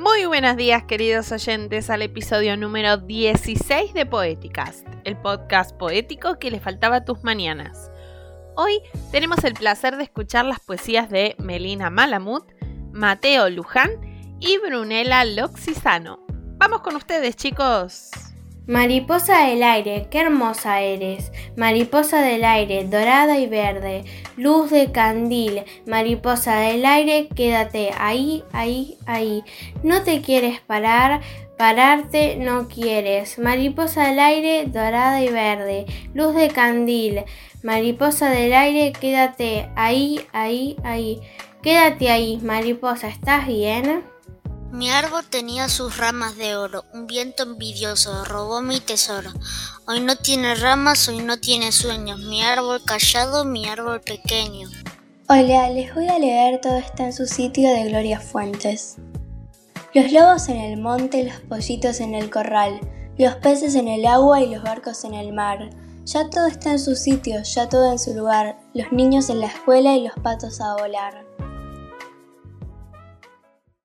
Muy buenos días queridos oyentes al episodio número 16 de Poéticas, el podcast poético que le faltaba a tus mañanas. Hoy tenemos el placer de escuchar las poesías de Melina Malamut, Mateo Luján y Brunella Loxisano. Vamos con ustedes chicos. Mariposa del aire, qué hermosa eres. Mariposa del aire, dorada y verde. Luz de candil. Mariposa del aire, quédate ahí, ahí, ahí. No te quieres parar, pararte no quieres. Mariposa del aire, dorada y verde. Luz de candil. Mariposa del aire, quédate ahí, ahí, ahí. Quédate ahí, mariposa, ¿estás bien? Mi árbol tenía sus ramas de oro, un viento envidioso robó mi tesoro. Hoy no tiene ramas, hoy no tiene sueños, mi árbol callado, mi árbol pequeño. Hola, les voy a leer Todo está en su sitio de Gloria Fuentes. Los lobos en el monte, los pollitos en el corral, los peces en el agua y los barcos en el mar. Ya todo está en su sitio, ya todo en su lugar, los niños en la escuela y los patos a volar.